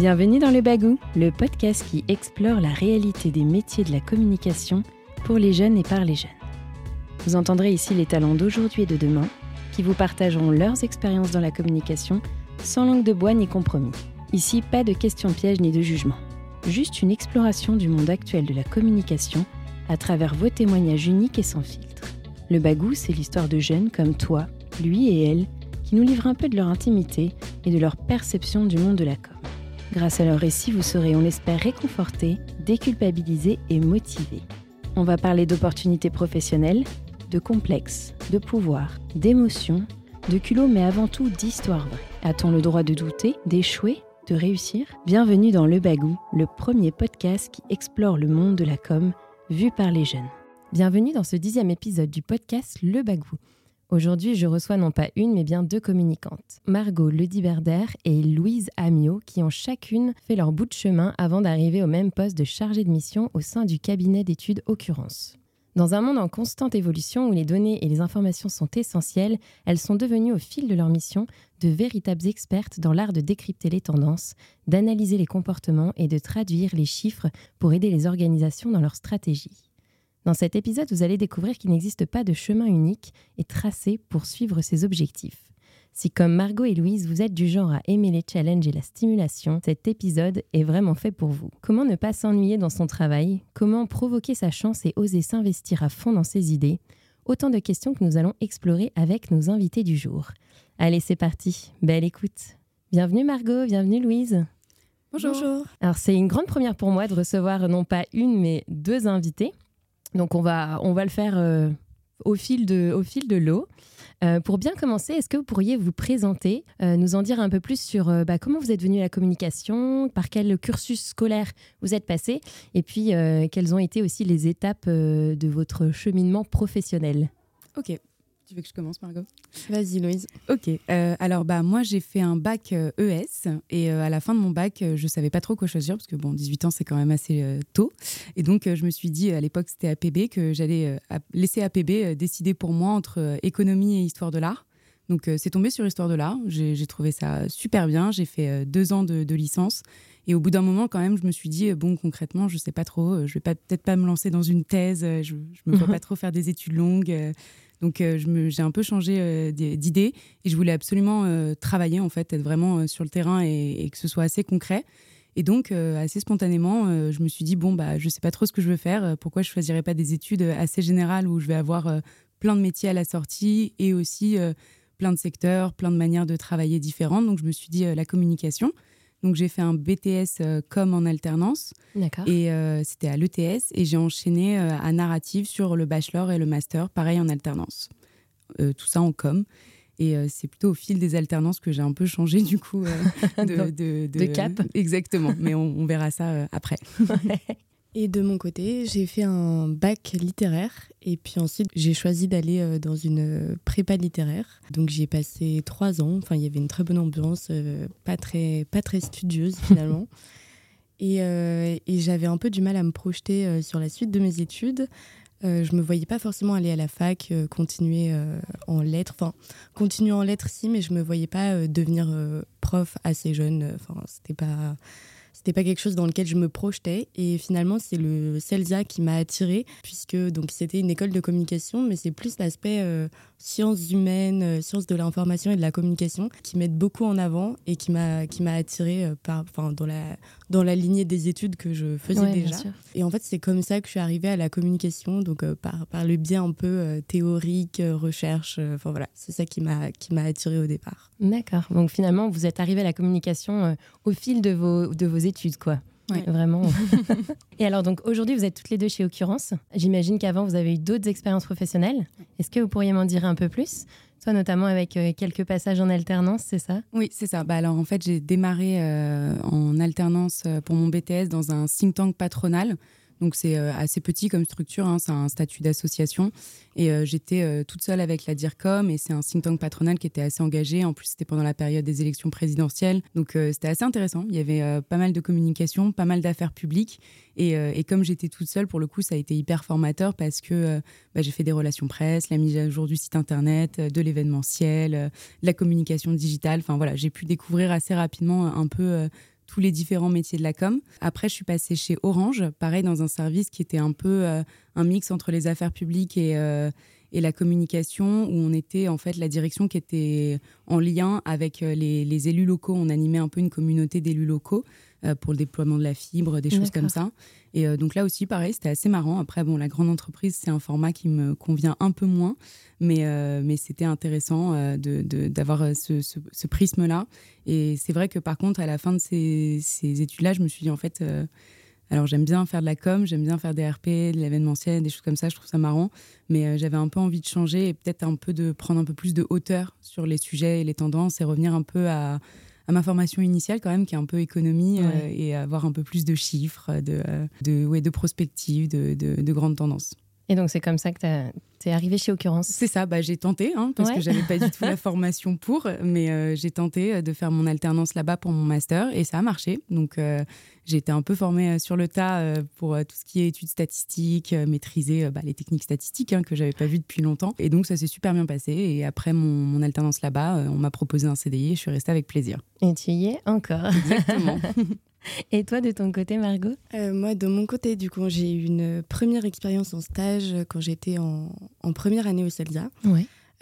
Bienvenue dans Le Bagou, le podcast qui explore la réalité des métiers de la communication pour les jeunes et par les jeunes. Vous entendrez ici les talents d'aujourd'hui et de demain qui vous partageront leurs expériences dans la communication sans langue de bois ni compromis. Ici, pas de questions pièges ni de jugement. Juste une exploration du monde actuel de la communication à travers vos témoignages uniques et sans filtre. Le Bagou, c'est l'histoire de jeunes comme toi, lui et elle, qui nous livrent un peu de leur intimité et de leur perception du monde de la. Grâce à leur récit, vous serez, on l'espère, réconfortés, déculpabilisés et motivés. On va parler d'opportunités professionnelles, de complexes, de pouvoir, d'émotions, de culot, mais avant tout d'histoire vraie. A-t-on le droit de douter, d'échouer, de réussir? Bienvenue dans Le Bagou, le premier podcast qui explore le monde de la com vu par les jeunes. Bienvenue dans ce dixième épisode du podcast Le Bagou. Aujourd'hui, je reçois non pas une, mais bien deux communicantes. Margot Lediberder et Louise Amiot, qui ont chacune fait leur bout de chemin avant d'arriver au même poste de chargée de mission au sein du cabinet d'études Occurrence. Dans un monde en constante évolution où les données et les informations sont essentielles, elles sont devenues au fil de leur mission de véritables expertes dans l'art de décrypter les tendances, d'analyser les comportements et de traduire les chiffres pour aider les organisations dans leur stratégie. Dans cet épisode, vous allez découvrir qu'il n'existe pas de chemin unique et tracé pour suivre ses objectifs. Si comme Margot et Louise, vous êtes du genre à aimer les challenges et la stimulation, cet épisode est vraiment fait pour vous. Comment ne pas s'ennuyer dans son travail? Comment provoquer sa chance et oser s'investir à fond dans ses idées? Autant de questions que nous allons explorer avec nos invités du jour. Allez, c'est parti. Belle écoute. Bienvenue Margot, bienvenue Louise. Bonjour. Alors c'est une grande première pour moi de recevoir non pas une mais deux invités. Donc on va, on va le faire euh, au fil de, au fil de l'eau. Euh, pour bien commencer, est-ce que vous pourriez vous présenter, euh, nous en dire un peu plus sur bah, comment vous êtes venu à la communication, par quel cursus scolaire vous êtes passé, et puis quelles ont été aussi les étapes de votre cheminement professionnel? Ok, tu veux que je commence, Margot? Vas-y, Louise. Ok. Euh, alors, bah, moi, j'ai fait un bac ES euh, e et euh, à la fin de mon bac, je savais pas trop quoi choisir parce que, bon, 18 ans, c'est quand même assez tôt. Et donc, je me suis dit, à l'époque, c'était APB, que j'allais laisser APB décider pour moi entre économie et histoire de l'art. Donc, c'est tombé sur histoire de l'art. J'ai trouvé ça super bien. J'ai fait deux ans de, licence. Et au bout d'un moment, quand même, je me suis dit, bon, concrètement, je sais pas trop, je vais peut-être pas me lancer dans une thèse, je, je me vois pas trop faire des études longues. Donc euh, j'ai un peu changé euh, d'idée et je voulais absolument euh, travailler en fait, être vraiment sur le terrain et, que ce soit assez concret. Et donc assez spontanément, je me suis dit bon bah je sais pas trop ce que je veux faire. pourquoi je choisirais pas des études assez générales où je vais avoir plein de métiers à la sortie et aussi plein de secteurs, plein de manières de travailler différentes. Donc je me suis dit la communication. Donc j'ai fait un BTS euh, com en alternance. D'accord. Et euh, c'était à l'ETS. Et j'ai enchaîné euh, à narrative sur le bachelor et le master, pareil en alternance. tout ça en com. Et c'est plutôt au fil des alternances que j'ai un peu changé du coup de, de, de, cap. Exactement. Mais on, on verra ça après. Et de mon côté, j'ai fait un bac littéraire et puis ensuite j'ai choisi d'aller euh, dans une euh, prépa littéraire. Donc j'y ai passé trois ans. Enfin, il y avait une très bonne ambiance, euh, pas très pas très studieuse finalement. et, et j'avais un peu du mal à me projeter sur la suite de mes études. je me voyais pas forcément aller à la fac, continuer en lettres. Enfin, continuer en lettres si, mais je me voyais pas devenir prof assez jeune. Enfin, c'était pas c'était pas quelque chose dans lequel je me projetais. Et finalement, c'est le CELSA qui m'a attirée, puisque donc c'était une école de communication, mais c'est plus l'aspect euh, sciences humaines, euh, sciences de l'information et de la communication qui mettent beaucoup en avant et qui m'a qui euh, par, enfin, dans la dans la lignée des études que je faisais déjà. Et en fait, c'est comme ça que je suis arrivée à la communication, donc par par le biais un peu théorique, recherche. Enfin voilà, c'est ça qui m'a qui m'a attirée au départ. D'accord. Donc finalement, vous êtes arrivée à la communication au fil de vos de vos études quoi. Vraiment. et alors, donc aujourd'hui, vous êtes toutes les deux chez Occurrence. J'imagine qu'avant, vous avez eu d'autres expériences professionnelles. Est-ce que vous pourriez m'en dire un peu plus? Toi, notamment avec euh, quelques passages en alternance, c'est ça? Oui, c'est ça. Bah, alors, en fait, j'ai démarré euh, en alternance euh, pour mon BTS dans un think tank patronal. Donc c'est euh, assez petit comme structure, hein, c'est un statut d'association. Et euh, j'étais euh, toute seule avec la DIRCOM et c'est un think tank patronal qui était assez engagé. En plus, c'était pendant la période des élections présidentielles. Donc c'était assez intéressant. Il y avait pas mal de communication, pas mal d'affaires publiques. Et, comme j'étais toute seule, pour le coup, ça a été hyper formateur parce que bah, j'ai fait des relations presse, la mise à jour du site internet, de l'événementiel, la communication digitale. Enfin voilà, j'ai pu découvrir assez rapidement un peu tous les différents métiers de la com. Après, je suis passée chez Orange, pareil, dans un service qui était un peu un mix entre les affaires publiques et, et la communication, où on était en fait la direction qui était en lien avec les, les élus locaux. On animait un peu une communauté d'élus locaux. Euh, pour le déploiement de la fibre, des choses comme ça. Et euh, donc là aussi, pareil, c'était assez marrant. Après, bon, la grande entreprise, c'est un format qui me convient un peu moins, mais, euh, mais c'était intéressant d'avoir de, ce, ce, prisme-là. Et c'est vrai que par contre, à la fin de ces, ces études-là, je me suis dit, en fait, alors j'aime bien faire de la com, j'aime bien faire des RP, de l'événementiel, des choses comme ça, je trouve ça marrant, mais j'avais un peu envie de changer et peut-être un peu de prendre un peu plus de hauteur sur les sujets et les tendances et revenir un peu à, à ma formation initiale quand même, qui est un peu économie euh, et avoir un peu plus de chiffres, de, euh, de, ouais, de prospectives, de, de, grandes tendances. Et donc c'est comme ça que tu es arrivée chez Occurrence C'est ça, bah, j'ai tenté, hein, parce que j'avais pas du tout la formation pour, mais euh, j'ai tenté de faire mon alternance là-bas pour mon master et ça a marché. Donc j'ai été un peu formée sur le tas pour tout ce qui est études statistiques, maîtriser bah, les techniques statistiques hein, que j'avais pas vues depuis longtemps. Et donc ça s'est super bien passé. Et après mon, mon alternance là-bas, on m'a proposé un CDI et je suis restée avec plaisir. Et tu y es encore. Exactement. Et toi, de ton côté, Margot? Euh, Moi, de mon côté, du coup, j'ai eu une première expérience en stage quand j'étais en, première année au CELSA.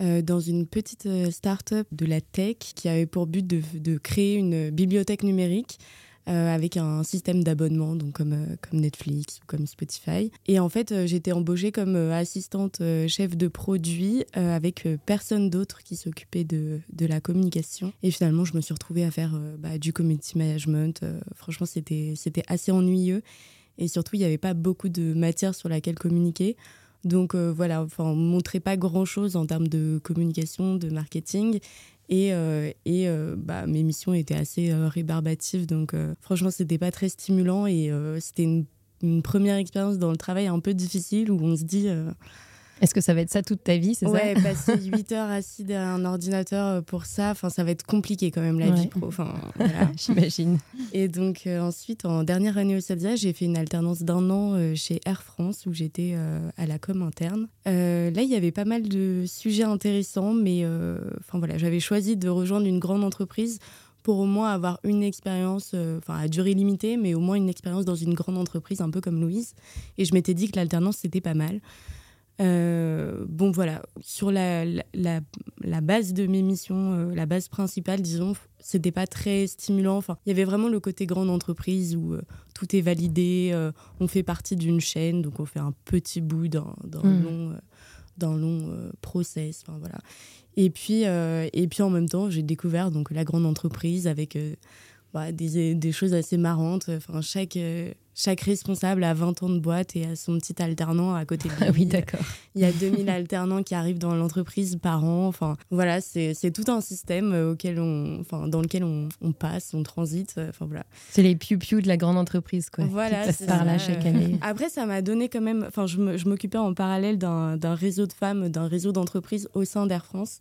Euh, dans une petite euh, start-up de la tech qui avait pour but de créer une bibliothèque numérique euh, avec un système d'abonnement, donc comme, euh, comme Netflix ou comme Spotify. Et en fait, euh, j'étais embauchée comme assistante chef de produit avec personne d'autre qui s'occupait de, de, la communication. Et finalement, je me suis retrouvée à faire bah, du community management. franchement, c'était assez ennuyeux. Et surtout, il n'y avait pas beaucoup de matière sur laquelle communiquer. Donc voilà, enfin, on ne montrait pas grand-chose en termes de communication, de marketing. Et, euh, et euh, bah, mes missions étaient assez euh, rébarbatives. Donc, franchement, c'était pas très stimulant. Et c'était une, une, première expérience dans le travail un peu difficile où on se dit est-ce que ça va être ça toute ta vie, c'est ouais, ça passer 8 heures assis derrière un ordinateur euh, pour ça, enfin, ça va être compliqué quand même la vie pro. Enfin, voilà. J'imagine. Et donc euh, ensuite, en dernière année au CELSA, j'ai fait une alternance d'un an euh, chez Air France où j'étais à la com interne. là, il y avait pas mal de sujets intéressants, mais enfin voilà, j'avais choisi de rejoindre une grande entreprise pour au moins avoir une expérience, enfin à durée limitée, mais au moins une expérience dans une grande entreprise, un peu comme Louise. Et je m'étais dit que l'alternance, c'était pas mal. Euh, bon, voilà, sur la, la, la, base de mes missions, euh, la base principale, disons, c'était pas très stimulant. Enfin, il y avait vraiment le côté grande entreprise où euh, tout est validé, on fait partie d'une chaîne, donc on fait un petit bout d'un mmh. long, d'un long process. Enfin, voilà. Et puis, et puis en même temps, j'ai découvert donc la grande entreprise avec bah, des, des, choses assez marrantes. Enfin, chaque chaque responsable a 20 ans de boîte et a son petit alternant à côté de lui. Ah oui, d'accord. Il y a 2000 alternants qui arrivent dans l'entreprise par an. Enfin, voilà, c'est tout un système euh, auquel on, enfin, dans lequel on, on passe, on transite. Euh, enfin, voilà. C'est les piou-piou de la grande entreprise, quoi. Voilà, c'est par là chaque année. Après, ça m'a donné quand même. Enfin, je m'occupais en parallèle d'un réseau de femmes, d'un réseau d'entreprises au sein d'Air France.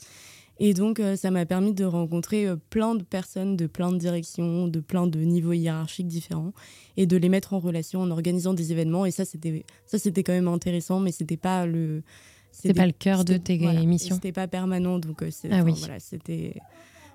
Et donc, euh, ça m'a permis de rencontrer euh, plein de personnes de plein de directions, de plein de niveaux hiérarchiques différents, et de les mettre en relation en organisant des événements. Et ça, c'était ça, c'était quand même intéressant, mais c'était pas le c'était pas le cœur de tes émissions. C'était pas permanent, donc euh, ah oui. voilà, c'était.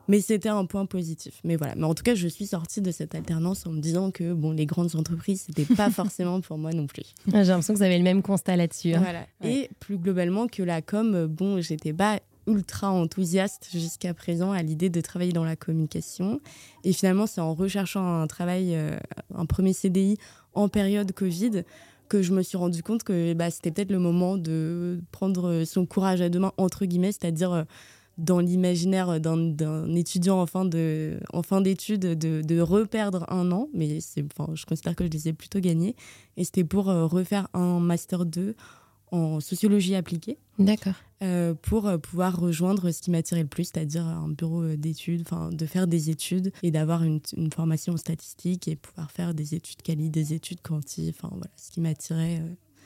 Mais c'était un point positif. Mais voilà. Mais en tout cas, je suis sortie de cette alternance en me disant que bon, les grandes entreprises, c'était pas forcément pour moi non plus. Ah, j'ai l'impression que vous avez le même constat là-dessus. Hein. Voilà. Et plus globalement que la com, bon, j'étais pas ultra enthousiaste jusqu'à présent à l'idée de travailler dans la communication. Et finalement, c'est en recherchant un travail, euh, un premier CDI en période Covid, que je me suis rendu compte que bah, c'était peut-être le moment de prendre son courage à deux mains, entre guillemets, c'est-à-dire euh, dans l'imaginaire d'un étudiant en fin d'études de, de, reperdre un an, mais je considère que je les ai plutôt gagnés. Et c'était pour euh, refaire un Master 2 en sociologie appliquée. D'accord. Euh, pour euh, pouvoir rejoindre ce qui m'attirait le plus, c'est-à-dire un bureau euh, d'études, enfin de faire des études et d'avoir une, une, formation en statistique et pouvoir faire des études quali, des études quanti, enfin voilà, ce qui m'attirait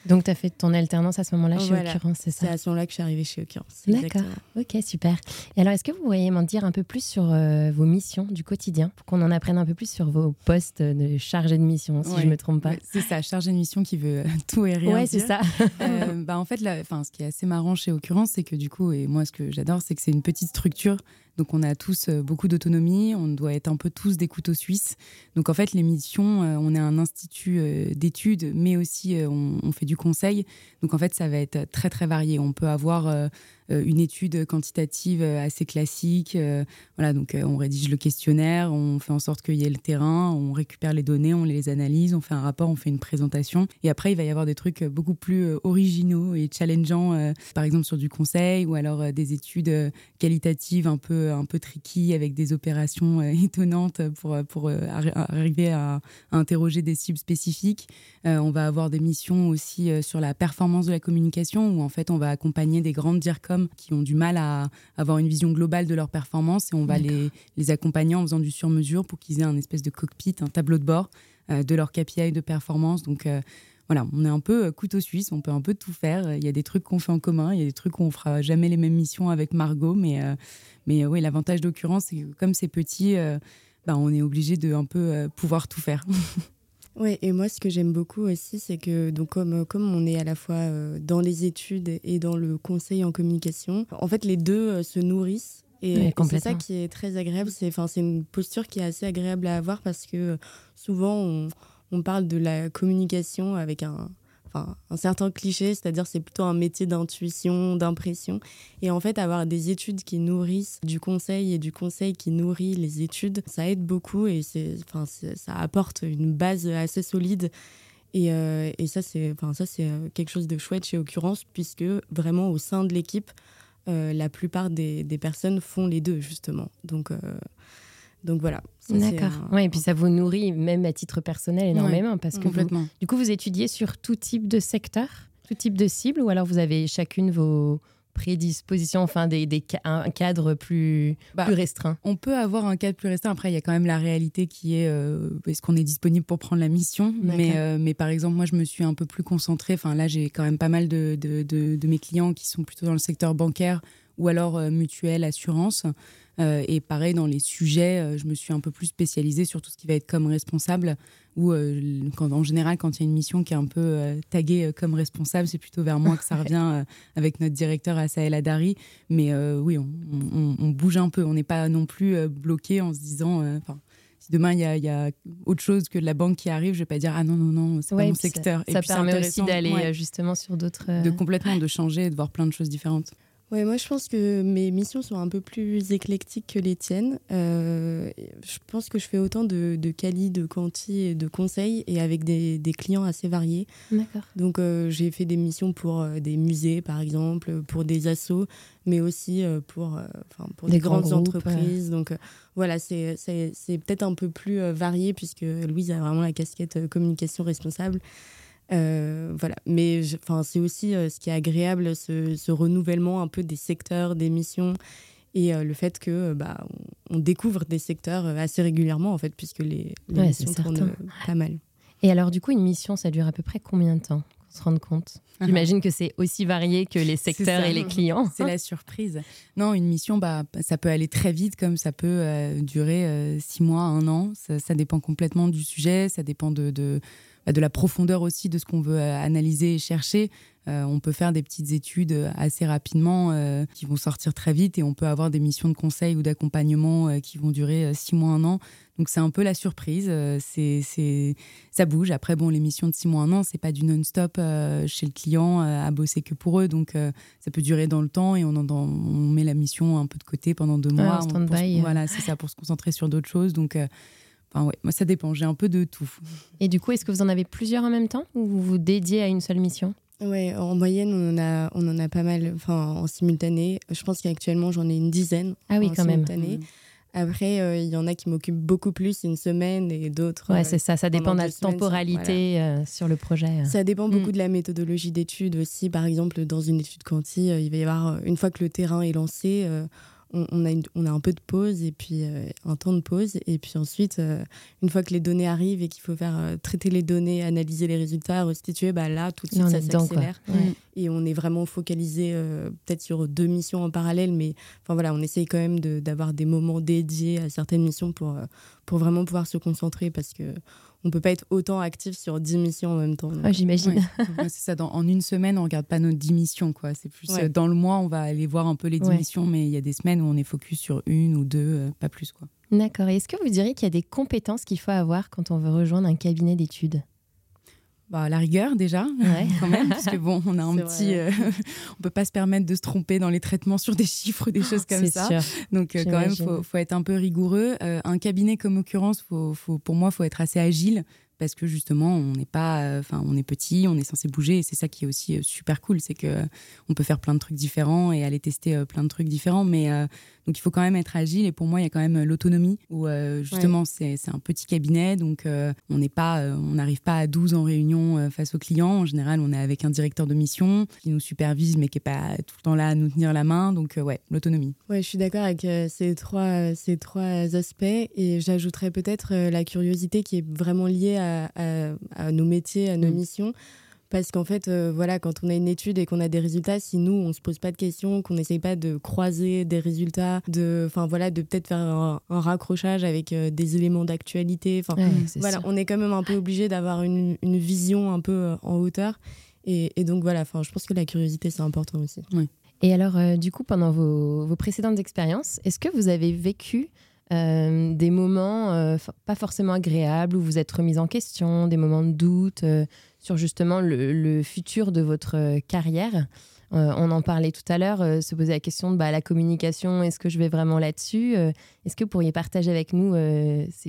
donc, tu as fait ton alternance à ce moment-là chez Occurrence, c'est ça C'est à ce moment-là que je suis arrivée chez Occurrence. D'accord. Ok, super. Et alors, est-ce que vous pourriez m'en dire un peu plus sur euh, vos missions du quotidien pour qu'on en apprenne un peu plus sur vos postes de chargé de mission, si je ne me trompe pas? C'est ça, chargé de mission qui veut tout et rien ouais, c'est ça. euh, bah, en fait, ce qui est assez marrant chez Occurrence, c'est que du coup, et moi, ce que j'adore, c'est que c'est une petite structure Donc on a tous beaucoup d'autonomie, on doit être un peu tous des couteaux suisses. Donc en fait, les missions, on est un institut d'études, mais aussi on, fait du conseil. Donc en fait, ça va être très très varié. On peut avoir euh, une étude quantitative euh, assez classique. Euh, voilà, donc on rédige le questionnaire, on fait en sorte qu'il y ait le terrain, on récupère les données, on les analyse, on fait un rapport, on fait une présentation. Et après, il va y avoir des trucs beaucoup plus originaux et challengeants, par exemple sur du conseil ou alors des études qualitatives un peu, un peu tricky avec des opérations étonnantes pour, pour arriver à, à, interroger des cibles spécifiques. on va avoir des missions aussi sur la performance de la communication où en fait on va accompagner des grandes DIRCOM qui ont du mal à avoir une vision globale de leur performance et on va les, les, accompagner en faisant du sur-mesure pour qu'ils aient un espèce de cockpit, un tableau de bord euh, de leur KPI de performance. Donc euh, voilà, on est un peu euh, couteau suisse, on peut un peu tout faire. Il y a des trucs qu'on fait en commun, il y a des trucs qu'on fera jamais les mêmes missions avec Margot, mais, mais oui, l'avantage d'occurrence, c'est que comme c'est petit, bah, on est obligé de un peu pouvoir tout faire. Oui, et moi, ce que j'aime beaucoup aussi, c'est que donc comme, comme on est à la fois euh, dans les études et dans le conseil en communication, en fait, les deux euh, se nourrissent. Et, c'est ça qui est très agréable. C'est une posture qui est assez agréable à avoir parce que euh, souvent, on, on parle de la communication avec un, un certain cliché, c'est-à-dire c'est plutôt un métier d'intuition, d'impression. Et en fait, avoir des études qui nourrissent du conseil et du conseil qui nourrit les études, ça aide beaucoup et c'est, enfin, ça apporte une base assez solide. Et, euh, et ça, c'est enfin, ça, c'est euh, quelque chose de chouette chez Occurrence, puisque vraiment au sein de l'équipe, euh, la plupart des, des, personnes font les deux, justement. Donc, donc voilà. D'accord. Ouais, et puis ça vous nourrit même à titre personnel énormément parce que complètement. du coup vous étudiez sur tout type de secteur, tout type de cible ou alors vous avez chacune vos prédispositions, enfin des, des un cadre plus, bah, plus restreint? On peut avoir un cadre plus restreint. Après, il y a quand même la réalité qui est euh, est-ce qu'on est disponible pour prendre la mission? Mais, euh, mais par exemple, moi, je me suis un peu plus concentrée. Enfin, là, j'ai quand même pas mal de, de, de, mes clients qui sont plutôt dans le secteur bancaire ou alors euh, mutuelle, assurance. Euh, et pareil, dans les sujets, euh, je me suis un peu plus spécialisée sur tout ce qui va être comme responsable, ou quand, en général, quand il y a une mission qui est un peu taguée comme responsable, c'est plutôt vers moi que ça revient avec notre directeur Asael Adari. Mais oui, on, bouge un peu, on n'est pas non plus bloqué en se disant si demain il y, a autre chose que de la banque qui arrive, je vais pas dire ah non non non c'est pas mon secteur. Ça, et ça permet aussi d'aller justement sur d'autres. De complètement de changer, de voir plein de choses différentes. Ouais, moi je pense que mes missions sont un peu plus éclectiques que les tiennes. Euh, je pense que je fais autant de, de quali, de quanti et de conseils et avec des, des clients assez variés. D'accord. Donc euh, j'ai fait des missions pour euh, des musées par exemple, pour des assos, mais aussi pour, pour des, grandes entreprises. Donc voilà, c'est peut-être un peu plus varié puisque Louise a vraiment la casquette communication responsable. Euh, voilà, mais enfin, c'est aussi euh, ce qui est agréable, ce, renouvellement un peu des secteurs, des missions et euh, le fait que bah, on, découvre des secteurs assez régulièrement en fait, puisque les, missions tournent pas mal. Et alors, du coup, une mission, ça dure à peu près combien de temps se rendre compte? Uh-huh. J'imagine que c'est aussi varié que les secteurs et les clients. C'est la surprise. Non, une mission, bah, ça peut aller très vite, comme ça peut durer six mois, un an. Ça, dépend complètement du sujet, ça dépend de, de de la profondeur aussi de ce qu'on veut euh, analyser et chercher. Euh, on peut faire des petites études euh, assez rapidement qui vont sortir très vite et on peut avoir des missions de conseil ou d'accompagnement qui vont durer six mois, un an. Donc c'est un peu la surprise. c'est, c'est, ça bouge. Après, bon, les missions de six mois, un an, c'est pas du non-stop chez le client à bosser que pour eux. Donc ça peut durer dans le temps et on, on met la mission un peu de côté pendant deux mois. voilà, c'est ça pour se concentrer sur d'autres choses. Donc Enfin, ouais, moi, ça dépend. J'ai un peu de tout. Et du coup, est-ce que vous en avez plusieurs en même temps ou vous vous dédiez à une seule mission? Ouais, en moyenne, on en a, on en a pas mal enfin, en simultané. Je pense qu'actuellement, j'en ai une dizaine. Ah oui, en quand simultané. même. Après, euh, il y en a qui m'occupent beaucoup plus une semaine et d'autres. Ouais, c'est ça. Ça dépend de la temporalité euh, sur le projet. Ça dépend beaucoup mm. de la méthodologie d'étude aussi. Par exemple, dans une étude quanti, euh, il va y avoir, une fois que le terrain est lancé, on, a on a un peu de pause et puis euh, un temps de pause. Et puis ensuite, euh, une fois que les données arrivent et qu'il faut faire euh, traiter les données, analyser les résultats, restituer, bah là, tout de suite, ça s'accélère. Et on est vraiment focalisé peut-être sur deux missions en parallèle, mais enfin voilà, on essaye quand même d'avoir des moments dédiés à certaines missions pour, pour vraiment pouvoir se concentrer parce que on peut pas être autant actif sur 10 missions en même temps. Ah, J'imagine. c'est ça, dans, en une semaine, on regarde pas nos 10 missions. Quoi. C'est plus euh, dans le mois, on va aller voir un peu les 10 missions, mais il y a des semaines où on est focus sur une ou deux, euh, pas plus. Quoi. D'accord. Est-ce que vous diriez qu'il y a des compétences qu'il faut avoir quand on veut rejoindre un cabinet d'études? Bah, la rigueur déjà, quand même, parce que bon, on a un petit, euh, on peut pas se permettre de se tromper dans les traitements sur des chiffres, des choses comme ça. Sûr. Donc euh, quand même, faut, faut être un peu rigoureux. Euh, un cabinet comme occurrence, faut, faut, pour moi, faut être assez agile parce que justement on n'est pas enfin on est petit on est censé bouger et c'est ça qui est aussi super cool c'est que on peut faire plein de trucs différents et aller tester plein de trucs différents mais donc il faut quand même être agile. Et pour moi il y a quand même l'autonomie où justement c'est un petit cabinet. Donc on n'est pas on n'arrive pas à 12 en réunion face aux clients. En général on est avec un directeur de mission qui nous supervise mais qui est pas tout le temps là à nous tenir la main. Donc ouais l'autonomie. Ouais je suis d'accord avec ces trois ces trois aspects. Et j'ajouterais peut-être la curiosité qui est vraiment liée à à, nos métiers, à nos mm. missions. Parce qu'en fait, euh, voilà, quand on a une étude et qu'on a des résultats, si nous, on se pose pas de questions, qu'on n'essaye pas de croiser des résultats, de, enfin voilà, de peut-être faire un, raccrochage avec euh, des éléments d'actualité. Enfin, voilà, on est quand même un peu obligé d'avoir une, vision un peu euh, en hauteur. Et, donc voilà, enfin, je pense que la curiosité, c'est important aussi. Et alors, du coup, pendant vos, vos précédentes expériences, est-ce que vous avez vécu euh, des moments euh, pas forcément agréables où vous êtes remis en question, des moments de doute euh, sur justement le, futur de votre carrière. on en parlait tout à l'heure, se poser la question de bah, la communication, est-ce que je vais vraiment là-dessus Est-ce que vous pourriez partager avec nous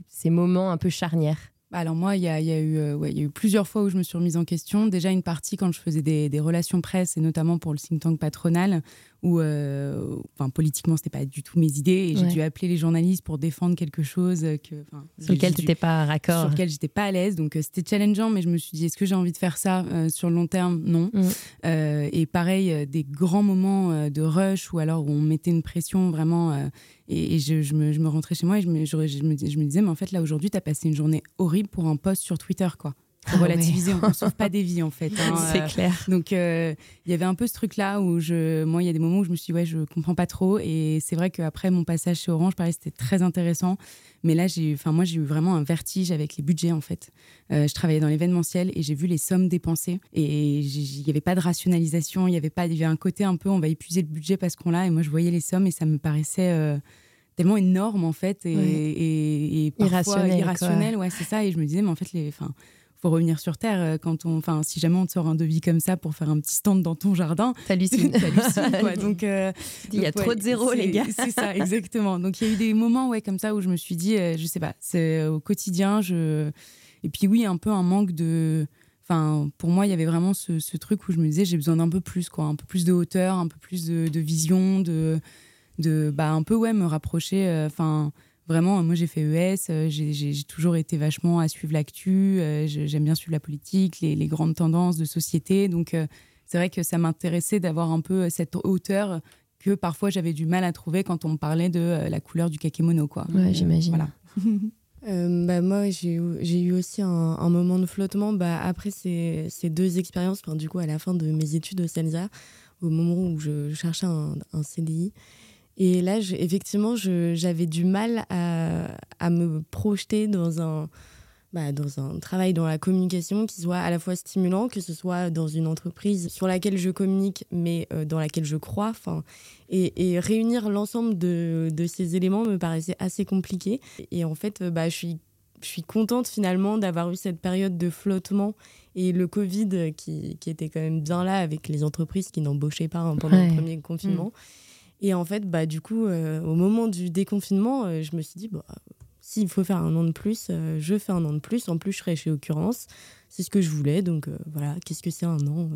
ces, moments un peu charnières? Bah, alors moi, il y, a, eu, y a eu plusieurs fois où je me suis remise en question. Déjà une partie quand je faisais des, des relations presse et notamment pour le think tank patronal, où euh, enfin, politiquement, c'était pas du tout mes idées. Et j'ai dû appeler les journalistes pour défendre quelque chose que, sur lequel tu n'étais pas raccord. Sur lequel j'étais pas à l'aise. Donc euh, c'était challengeant, mais je me suis dit, est-ce que j'ai envie de faire ça euh, sur le long terme? Non. Mm. et pareil, des grands moments de rush ou alors où on mettait une pression vraiment. et, je, me, je, me, rentrais chez moi et je me, je, me, je me disais, mais en fait, là, aujourd'hui, tu as passé une journée horrible pour un post sur Twitter, quoi pour ah relativiser. On ne sauve pas des vies en fait. Hein, c'est euh, clair. Donc euh, il y avait un peu ce truc-là où je, moi il y a des moments où je me suis dit ouais je comprends pas trop et c'est vrai qu'après mon passage chez Orange, pareil c'était très intéressant. Mais là j'ai, enfin moi j'ai eu vraiment un vertige avec les budgets en fait. Euh, je travaillais dans l'événementiel et j'ai vu les sommes dépensées et il n'y avait pas de rationalisation, il y avait pas, il y avait un côté un peu on va épuiser le budget parce qu'on l'a et moi je voyais les sommes et ça me paraissait tellement énorme en fait et, et, irrationnel, irrationnel ouais c'est ça et je me disais mais en fait les enfin faut revenir sur terre euh, quand on, enfin, si jamais on te sort un devis comme ça pour faire un petit stand dans ton jardin. T'hallucines. quoi. Donc, euh, il y a trop de zéro, les gars. C'est ça, exactement. Donc, il y a eu des moments, ouais, comme ça où je me suis dit, euh, je sais pas, c'est au quotidien, je. Et puis, oui, un peu un manque de. Enfin, pour moi, il y avait vraiment ce, ce truc où je me disais, j'ai besoin d'un peu plus, quoi, un peu plus de hauteur, un peu plus de, de vision, de, de, bah, un peu, ouais, me rapprocher. Enfin vraiment, moi j'ai fait ES, euh, j'ai toujours été vachement à suivre l'actu, euh, j'aime bien suivre la politique, les, grandes tendances de société. Donc euh, c'est vrai que ça m'intéressait d'avoir un peu cette hauteur que parfois j'avais du mal à trouver quand on me parlait de la couleur du kakémono. Quoi. Ouais, j'imagine. Voilà. bah, moi, j'ai eu, aussi un, moment de flottement bah, après ces, ces deux expériences, du coup, à la fin de mes études au CELSA, au moment où je cherchais un, un CDI. Et là, effectivement, j'avais du mal à, à, me projeter dans un, bah, dans un travail dans la communication qui soit à la fois stimulant, que ce soit dans une entreprise sur laquelle je communique, mais euh, dans laquelle je crois. Et, et réunir l'ensemble de, de, ces éléments me paraissait assez compliqué. Et en fait, bah, je suis je suis contente finalement d'avoir eu cette période de flottement et le Covid qui, qui, était quand même bien là avec les entreprises qui n'embauchaient pas hein, pendant le premier confinement. Mmh. Et en fait, bah, du coup, euh, au moment du déconfinement, euh, je me suis dit, bah, s'il faut faire un an de plus, euh, je fais un an de plus. En plus, je serai chez Occurrence. C'est ce que je voulais. Donc voilà, qu'est-ce que c'est un an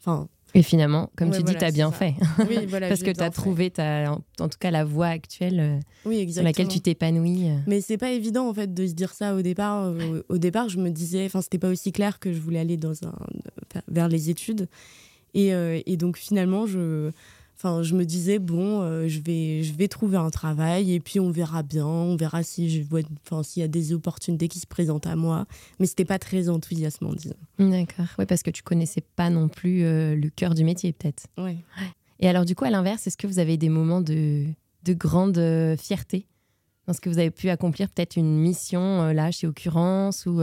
Enfin. Et finalement, comme tu dis, tu as bien fait. Oui, voilà, Parce que tu as trouvé, ta, en, tout cas, la voie actuelle oui, sur laquelle tu t'épanouis. Mais c'est pas évident, en fait, de se dire ça au départ. Au, départ, je me disais, enfin, c'était pas aussi clair que je voulais aller dans un, vers les études. Et, et donc, finalement, je Enfin, je me disais bon, euh, je vais, je vais trouver un travail et puis on verra bien, on verra si je vois, enfin, s'il y a des opportunités qui se présentent à moi. Mais c'était pas très enthousiasmant, disons. D'accord. Oui, parce que tu connaissais pas non plus euh, le cœur du métier, peut-être. Oui. Et alors, du coup, à l'inverse, est-ce que vous avez des moments de, de grande euh, fierté dans ce que vous avez pu accomplir, peut-être une mission là chez Occurrence ou,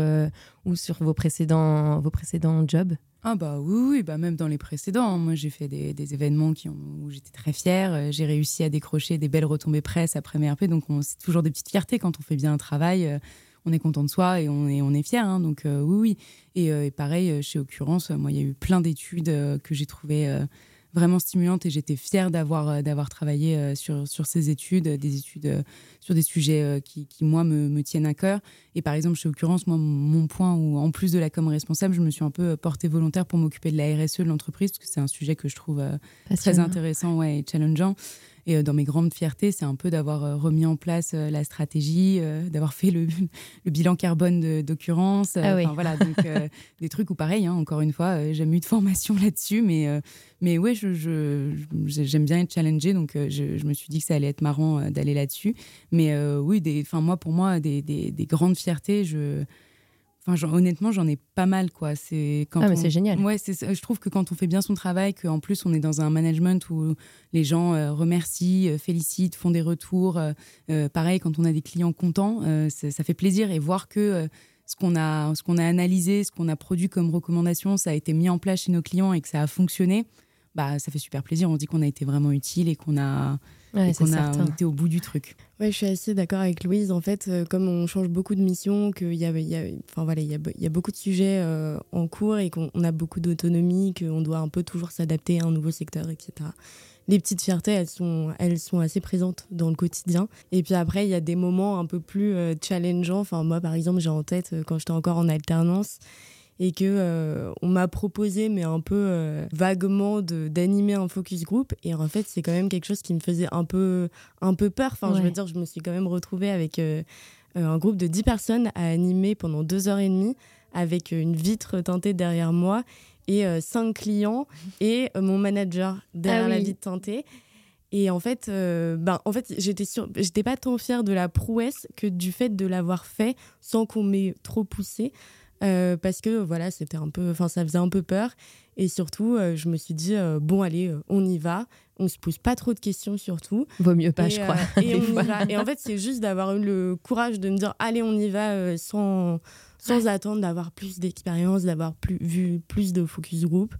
ou sur vos précédents, vos précédents jobs? Ah bah oui, oui, bah même dans les précédents. Moi, j'ai fait des, événements qui où j'étais très fière. J'ai réussi à décrocher des belles retombées presse après MRP. Donc, c'est toujours des petites fiertés quand on fait bien un travail on est content de soi et on est, on fier. Hein. donc euh, oui, oui. Euh, et, pareil, euh, chez Occurrence, moi, il y a eu plein d'études que j'ai trouvées vraiment stimulantes et j'étais fière d'avoir d'avoir travaillé sur, sur ces études, des études sur des sujets qui, qui, moi, me, me, tiennent à cœur. Et par exemple, chez Occurrence, moi, mon point où, en plus de la com responsable, je me suis un peu portée volontaire pour m'occuper de la RSE de l'entreprise, parce que c'est un sujet que je trouve très intéressant ouais, et challengeant. Et euh, dans mes grandes fiertés, c'est un peu d'avoir euh, remis en place euh, la stratégie, d'avoir fait le, le, bilan carbone d'occurrence. Ah oui. voilà, donc des trucs où pareil, hein, encore une fois, j'ai jamais eu de formation là-dessus, mais, mais ouais, j'aime je, bien être challengée, donc je, je, me suis dit que ça allait être marrant d'aller là-dessus. Mais oui, des, moi, pour moi, des, des, des grandes fiertés, je Enfin, honnêtement, j'en ai pas mal, quoi. C'est quand ah, c'est génial. Ouais, je trouve que quand on fait bien son travail, qu'en plus on est dans un management où les gens euh, remercient, euh, félicitent, font des retours. Euh, pareil, quand on a des clients contents, ça fait plaisir et voir que ce qu'on a, ce qu'on a analysé, ce qu'on a produit comme recommandation, ça a été mis en place chez nos clients et que ça a fonctionné. Bah, ça fait super plaisir. On se dit qu'on a été vraiment utile et qu'on a Ouais, qu'on a été au bout du truc. Ouais, je suis assez d'accord avec Louise. En fait, euh, comme on change beaucoup de missions, qu'il y a, il y a, enfin voilà, il y a, y a beaucoup de sujets euh, en cours et qu'on a beaucoup d'autonomie, qu'on doit un peu toujours s'adapter à un nouveau secteur, etc. Les petites fiertés, elles sont, elles sont assez présentes dans le quotidien. Et puis après, il y a des moments un peu plus euh, challengeants. Enfin, moi, par exemple, j'ai en tête quand j'étais encore en alternance et que euh, on m'a proposé mais un peu euh, vaguement d'animer un focus group. Et en fait c'est quand même quelque chose qui me faisait un peu un peu peur. Enfin je veux dire je me suis quand même retrouvée avec euh, un groupe de 10 personnes à animer pendant deux heures et demie avec une vitre teintée derrière moi et cinq clients et mon manager derrière ah la vitre teintée. Et en fait, ben, en fait j'étais j'étais pas tant fière de la prouesse que du fait de l'avoir fait sans qu'on m'ait trop poussé. Euh, parce que voilà, c'était un peu, enfin, ça faisait un peu peur. Et surtout, euh, je me suis dit, euh, bon, allez, on y va. On se pose pas trop de questions, surtout. Vaut mieux pas, je crois. et, on y va. et en fait, c'est juste d'avoir eu le courage de me dire, allez, on y va, sans, sans attendre d'avoir plus d'expérience, d'avoir plus, vu plus de focus group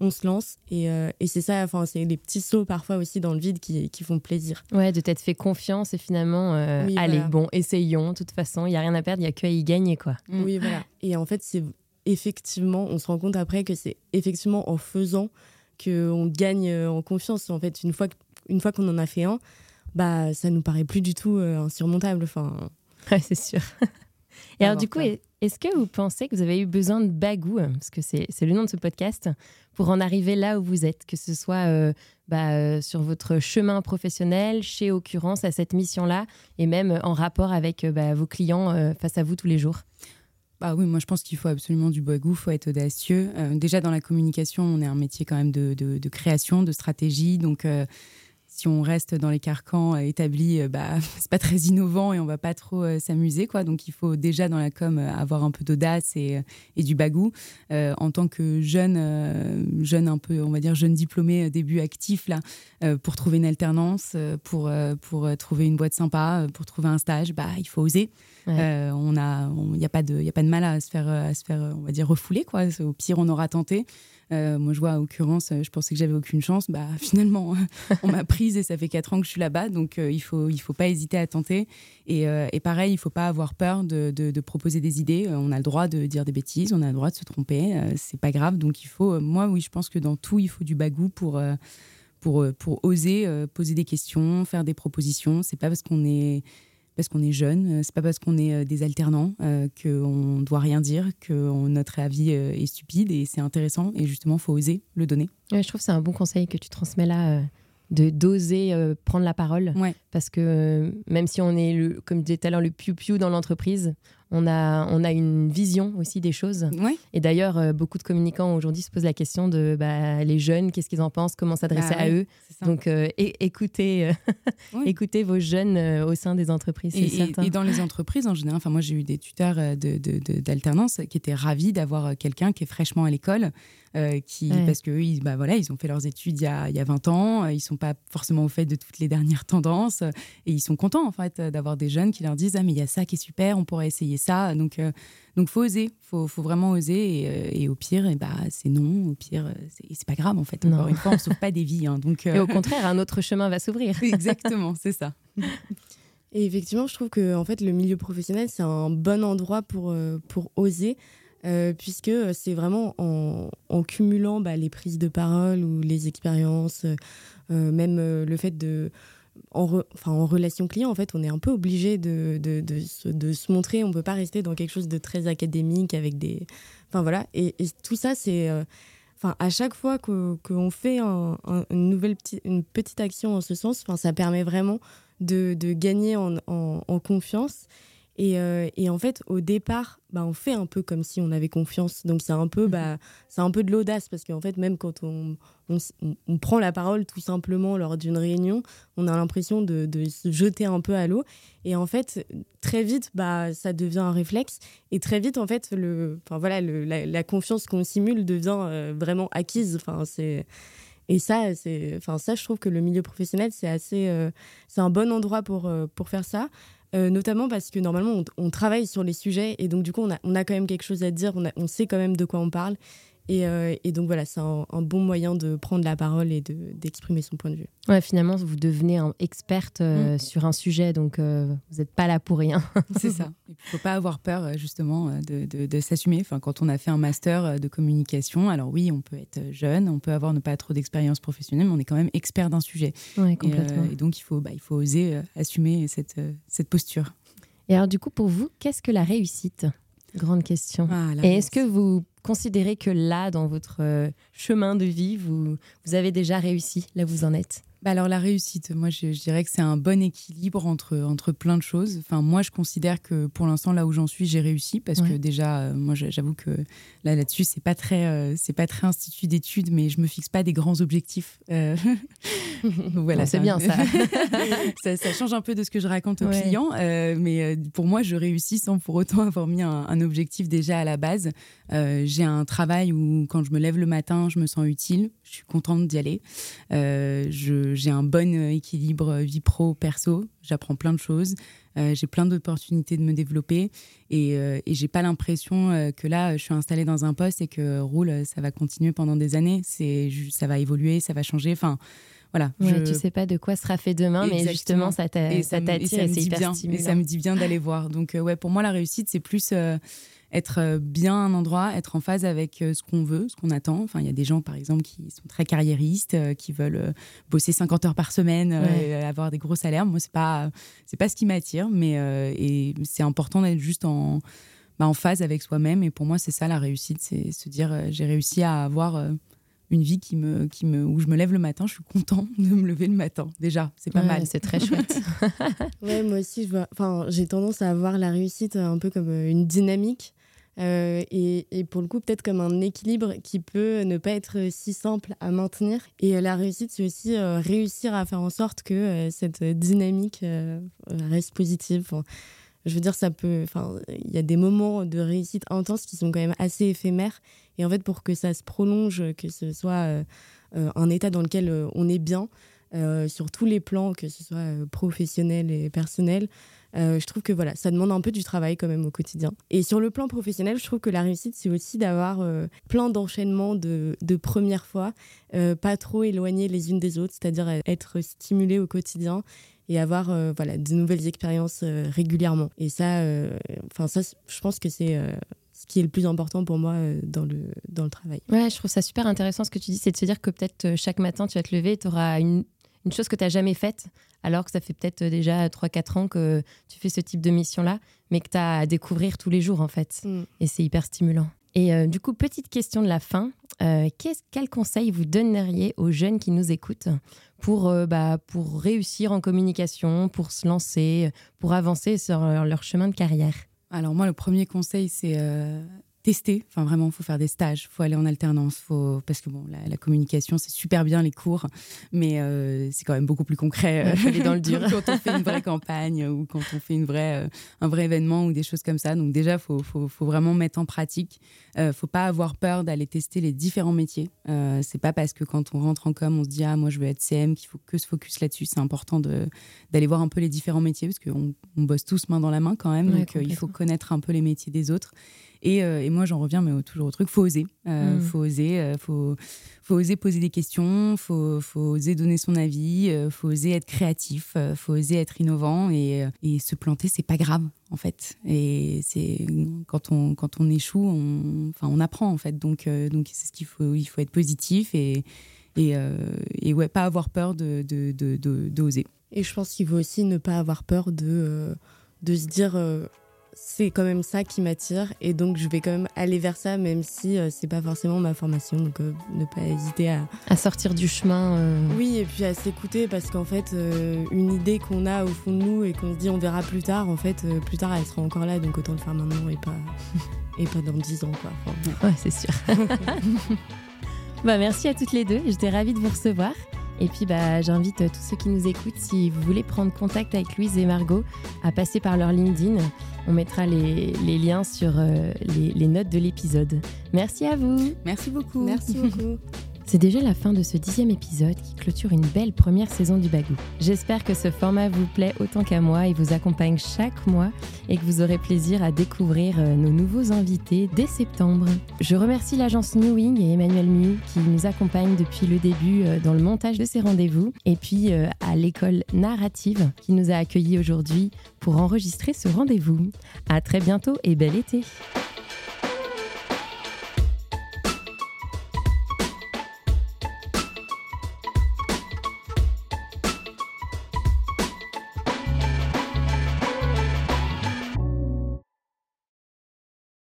on se lance. Et, euh, et c'est ça, enfin, c'est des petits sauts parfois aussi dans le vide qui, qui font plaisir. Ouais, de t'être fait confiance et finalement, euh, allez, bon, essayons. De toute façon, il n'y a rien à perdre, il n'y a qu'à y gagner, quoi. Mm. Oui, voilà. Et en fait, c'est effectivement, on se rend compte après que c'est effectivement en faisant qu'on gagne euh, en confiance. En fait, une fois, une fois qu'on en a fait un, bah, ça nous paraît plus du tout insurmontable. Enfin... Ouais, c'est sûr. Et alors, du coup, est-ce que vous pensez que vous avez eu besoin de bagou, parce que c'est le nom de ce podcast, pour en arriver là où vous êtes, que ce soit euh, bah, euh, sur votre chemin professionnel, chez Occurrence, à cette mission-là, et même en rapport avec euh, bah, vos clients face à vous tous les jours? Bah oui, moi je pense qu'il faut absolument du bagou, il faut être audacieux. déjà dans la communication, on est un métier quand même de, de création, de stratégie, donc si on reste dans les carcans euh, établis, euh, bah, c'est pas très innovant et on va pas trop euh, s'amuser. quoi. Donc il faut déjà dans la com avoir un peu d'audace et, du bagou. en tant que jeune, jeune un peu, on va dire jeune diplômé, début actif, là, pour trouver une alternance, pour, pour trouver une boîte sympa, pour trouver un stage, bah, il faut oser. On a, il n'y a, pas de, a pas de mal à se faire, à se faire on va dire, refouler. Quoi. Au pire, on aura tenté. Euh, moi, je vois, en l'occurrence, euh, je pensais que j'avais aucune chance. Bah, finalement, on m'a prise et ça fait quatre ans que je suis là-bas. Donc, euh, il faut, il faut pas hésiter à tenter. Et, pareil, il faut pas avoir peur de, de, proposer des idées. on a le droit de dire des bêtises, on a le droit de se tromper. c'est pas grave. Donc, il faut, moi, oui, je pense que dans tout, il faut du bagou pour. pour, pour oser poser des questions, faire des propositions. C'est pas parce qu'on est parce qu'on est jeune, euh, c'est pas parce qu'on est euh, des alternants euh, qu'on doit rien dire, que notre avis est stupide et c'est intéressant et justement faut oser le donner. je trouve que c'est un bon conseil que tu transmets là de d'oser prendre la parole parce que même si on est le comme je disais tout à l'heure le piou piou dans l'entreprise on a, on a une vision aussi des choses. Et d'ailleurs, euh, beaucoup de communicants aujourd'hui se posent la question de bah, les jeunes, qu'est-ce qu'ils en pensent, comment s'adresser bah à eux. Donc, euh, écoutez, euh, écoutez vos jeunes au sein des entreprises. Et, et, dans les entreprises, en général, moi j'ai eu des tuteurs d'alternance de, de, qui étaient ravis d'avoir quelqu'un qui est fraîchement à l'école, qui, parce que ils, bah, voilà, ils ont fait leurs études il y a, il y a 20 ans, ils sont pas forcément au fait de toutes les dernières tendances et ils sont contents en fait d'avoir des jeunes qui leur disent ah mais il y a ça qui est super, on pourrait essayer ça. Donc donc faut oser, faut, faut vraiment oser et, au pire et bah c'est non, au pire c'est pas grave en fait. Encore une fois, on sauve pas des vies. Hein, donc et au contraire, un autre chemin va s'ouvrir. Exactement, c'est ça. Et effectivement, je trouve que en fait, le milieu professionnel, c'est un bon endroit pour, euh, pour oser, euh, puisque c'est vraiment en, cumulant bah, les prises de parole ou les expériences, euh, même le fait de... En, en relation client, en fait, on est un peu obligé de, se, montrer. On ne peut pas rester dans quelque chose de très académique avec des... Enfin voilà. Et, tout ça, c'est... Enfin, à chaque fois qu'on fait un, une, nouvelle une petite action en ce sens, enfin, ça permet vraiment de, gagner en, confiance. Et, euh, et, en fait, au départ, bah, on fait un peu comme si on avait confiance. Donc c'est un peu, bah, c'est un peu de l'audace parce qu'en fait, même quand on, prend la parole tout simplement lors d'une réunion, on a l'impression de, se jeter un peu à l'eau. Et en fait, très vite, bah, ça devient un réflexe. Et très vite, en fait, la, confiance qu'on simule devient euh, vraiment acquise. Et ça, je trouve que le milieu professionnel, c'est assez, euh, c'est un bon endroit pour faire ça. Euh, notamment parce que normalement on, travaille sur les sujets et donc du coup on a, on a quand même quelque chose à dire, on, on sait quand même de quoi on parle euh, et, donc voilà, c'est un, bon moyen de prendre la parole et d'exprimer son point de vue. Ouais, finalement, vous devenez un experte euh, mm. sur un sujet, donc euh, vous n'êtes pas là pour rien. c'est ça. Il ne faut pas avoir peur justement de, de, s'assumer. Enfin, quand on a fait un master de communication, alors oui, on peut être jeune, on peut avoir ne pas trop d'expérience professionnelle, mais on est quand même expert d'un sujet. Ouais, complètement. Et, donc il faut, bah, il faut oser assumer cette, cette posture. Et alors du coup, pour vous, qu'est-ce que la réussite? Grande question. Ah, et est-ce que vous considérez que là, dans votre euh, chemin de vie, vous, vous avez déjà réussi, là vous en êtes? Bah alors la réussite, moi je, dirais que c'est un bon équilibre entre, entre plein de choses. Enfin moi je considère que pour l'instant là où j'en suis j'ai réussi parce que déjà euh, moi j'avoue que là là-dessus c'est pas très euh, c'est pas très institut d'études mais je me fixe pas des grands objectifs. Euh... voilà c'est bien ça. ça. change un peu de ce que je raconte aux clients mais pour moi je réussis sans pour autant avoir mis un, un objectif déjà à la base. j'ai un travail où quand je me lève le matin je me sens utile, je suis contente d'y aller. je j'ai un bon euh, équilibre euh, vie pro perso. J'apprends plein de choses. Euh, j'ai plein d'opportunités de me développer et, et j'ai pas l'impression que là je suis installée dans un poste et que roule ça va continuer pendant des années. C'est ça va évoluer, ça va changer. Enfin voilà. je... Tu sais pas de quoi sera fait demain, mais justement ça t'attire et et c'est hyper Et ça me dit bien d'aller voir. Donc ouais, pour moi la réussite c'est plus être euh, bien à un endroit, être en phase avec euh, ce qu'on veut, ce qu'on attend. Enfin, il y a des gens, par exemple, qui sont très carriéristes, euh, qui veulent bosser 50 heures par semaine, avoir des gros salaires. Moi, c'est pas c'est pas ce qui m'attire, mais et c'est important d'être juste en bah, en phase avec soi-même. Et pour moi, c'est ça la réussite, c'est se dire j'ai réussi à avoir une vie qui me, qui me, où je me lève le matin, je suis content de me lever le matin. Déjà, c'est pas mal. C'est très chouette. ouais, moi aussi, j'ai tendance à avoir la réussite un peu comme une dynamique. Euh, et, pour le coup, peut-être comme un équilibre qui peut ne pas être si simple à maintenir. Et euh, la réussite, c'est aussi euh, réussir à faire en sorte que cette dynamique reste positive. je veux dire, ça peut. Enfin, il y a des moments de réussite intense qui sont quand même assez éphémères. Et en fait, pour que ça se prolonge, que ce soit un état dans lequel on est bien, sur tous les plans, que ce soit professionnel et personnel, euh, je trouve que voilà, ça demande un peu du travail quand même au quotidien. Et sur le plan professionnel, je trouve que la réussite, c'est aussi d'avoir euh, plein d'enchaînements de, de premières fois, euh, pas trop éloignées les unes des autres, c'est-à-dire être stimulé au quotidien et avoir voilà, de nouvelles expériences régulièrement. Et ça, enfin ça, je pense que c'est ce qui est le plus important pour moi dans, le, dans le travail. Ouais, je trouve ça super intéressant ce que tu dis, c'est de se dire que peut-être chaque matin tu vas te lever, tu auras une, une chose que tu n'as jamais faite, alors que ça fait peut-être déjà 3-4 ans que tu fais ce type de mission-là, mais que tu as à découvrir tous les jours, en fait. Mm. Et c'est hyper stimulant. Et euh, du coup, petite question de la fin. Euh, quel conseil vous donneriez aux jeunes qui nous écoutent pour, euh, bah, pour réussir en communication, pour se lancer, pour avancer sur leur, chemin de carrière? Alors moi, le premier conseil, c'est tester. Enfin, vraiment, il faut faire des stages, il faut aller en alternance, faut... parce que bon, la, communication, c'est super bien les cours, mais euh, c'est quand même beaucoup plus concret. Euh, dans le dur. quand on fait une vraie campagne ou quand on fait une vraie, euh, un vrai événement ou des choses comme ça. Donc, déjà, il faut, faut, faut, vraiment mettre en pratique. Il ne faut pas avoir peur d'aller tester les différents métiers. c'est pas parce que quand on rentre en com, on se dit, ah, moi, je veux être CM, qu'il faut que se focus là-dessus. C'est important d'aller voir un peu les différents métiers parce qu'on on bosse tous main dans la main quand même. donc, il faut connaître un peu les métiers des autres. Euh, et, moi, j'en reviens mais toujours au truc, faut oser. Euh, mm. Faut oser, euh, faut, faut oser poser des questions, faut, faut oser donner son avis, faut oser être créatif, faut oser être innovant et, et se planter, c'est pas grave en fait. Et c'est quand on quand on échoue, on, enfin, on apprend en fait. Donc donc c'est ce qu'il faut, il faut être positif et et, et ouais, pas avoir peur de d'oser. De, de, et je pense qu'il faut aussi ne pas avoir peur de de se dire c'est quand même ça qui m'attire. Et donc je vais quand même aller vers ça même si euh, c'est pas forcément ma formation. Donc euh, ne pas hésiter à à sortir du chemin euh. oui et puis à s'écouter parce qu'en fait une idée qu'on a au fond de nous et qu'on se dit on verra plus tard en fait plus tard elle sera encore là. Donc autant le faire maintenant et pas et pas dans dix ans quoi. Ouais c'est sûr. Bah merci à toutes les deux. J'étais ravie de vous recevoir et puis bah, j'invite tous ceux qui nous écoutent, si vous voulez prendre contact avec Louise et Margot, à passer par leur LinkedIn. On mettra les, liens sur euh, les, les notes de l'épisode. Merci à vous. Merci beaucoup. Merci beaucoup. C'est déjà la fin de ce dixième épisode qui clôture une belle première saison du Bagou. J'espère que ce format vous plaît autant qu'à moi et vous accompagne chaque mois et que vous aurez plaisir à découvrir euh, nos nouveaux invités dès septembre. Je remercie l'agence New Wing et Emmanuel Miu qui nous accompagnent depuis le début euh, dans le montage de ces rendez-vous et puis euh, à l'école narrative qui nous a accueillis aujourd'hui pour enregistrer ce rendez-vous. À très bientôt et bel été!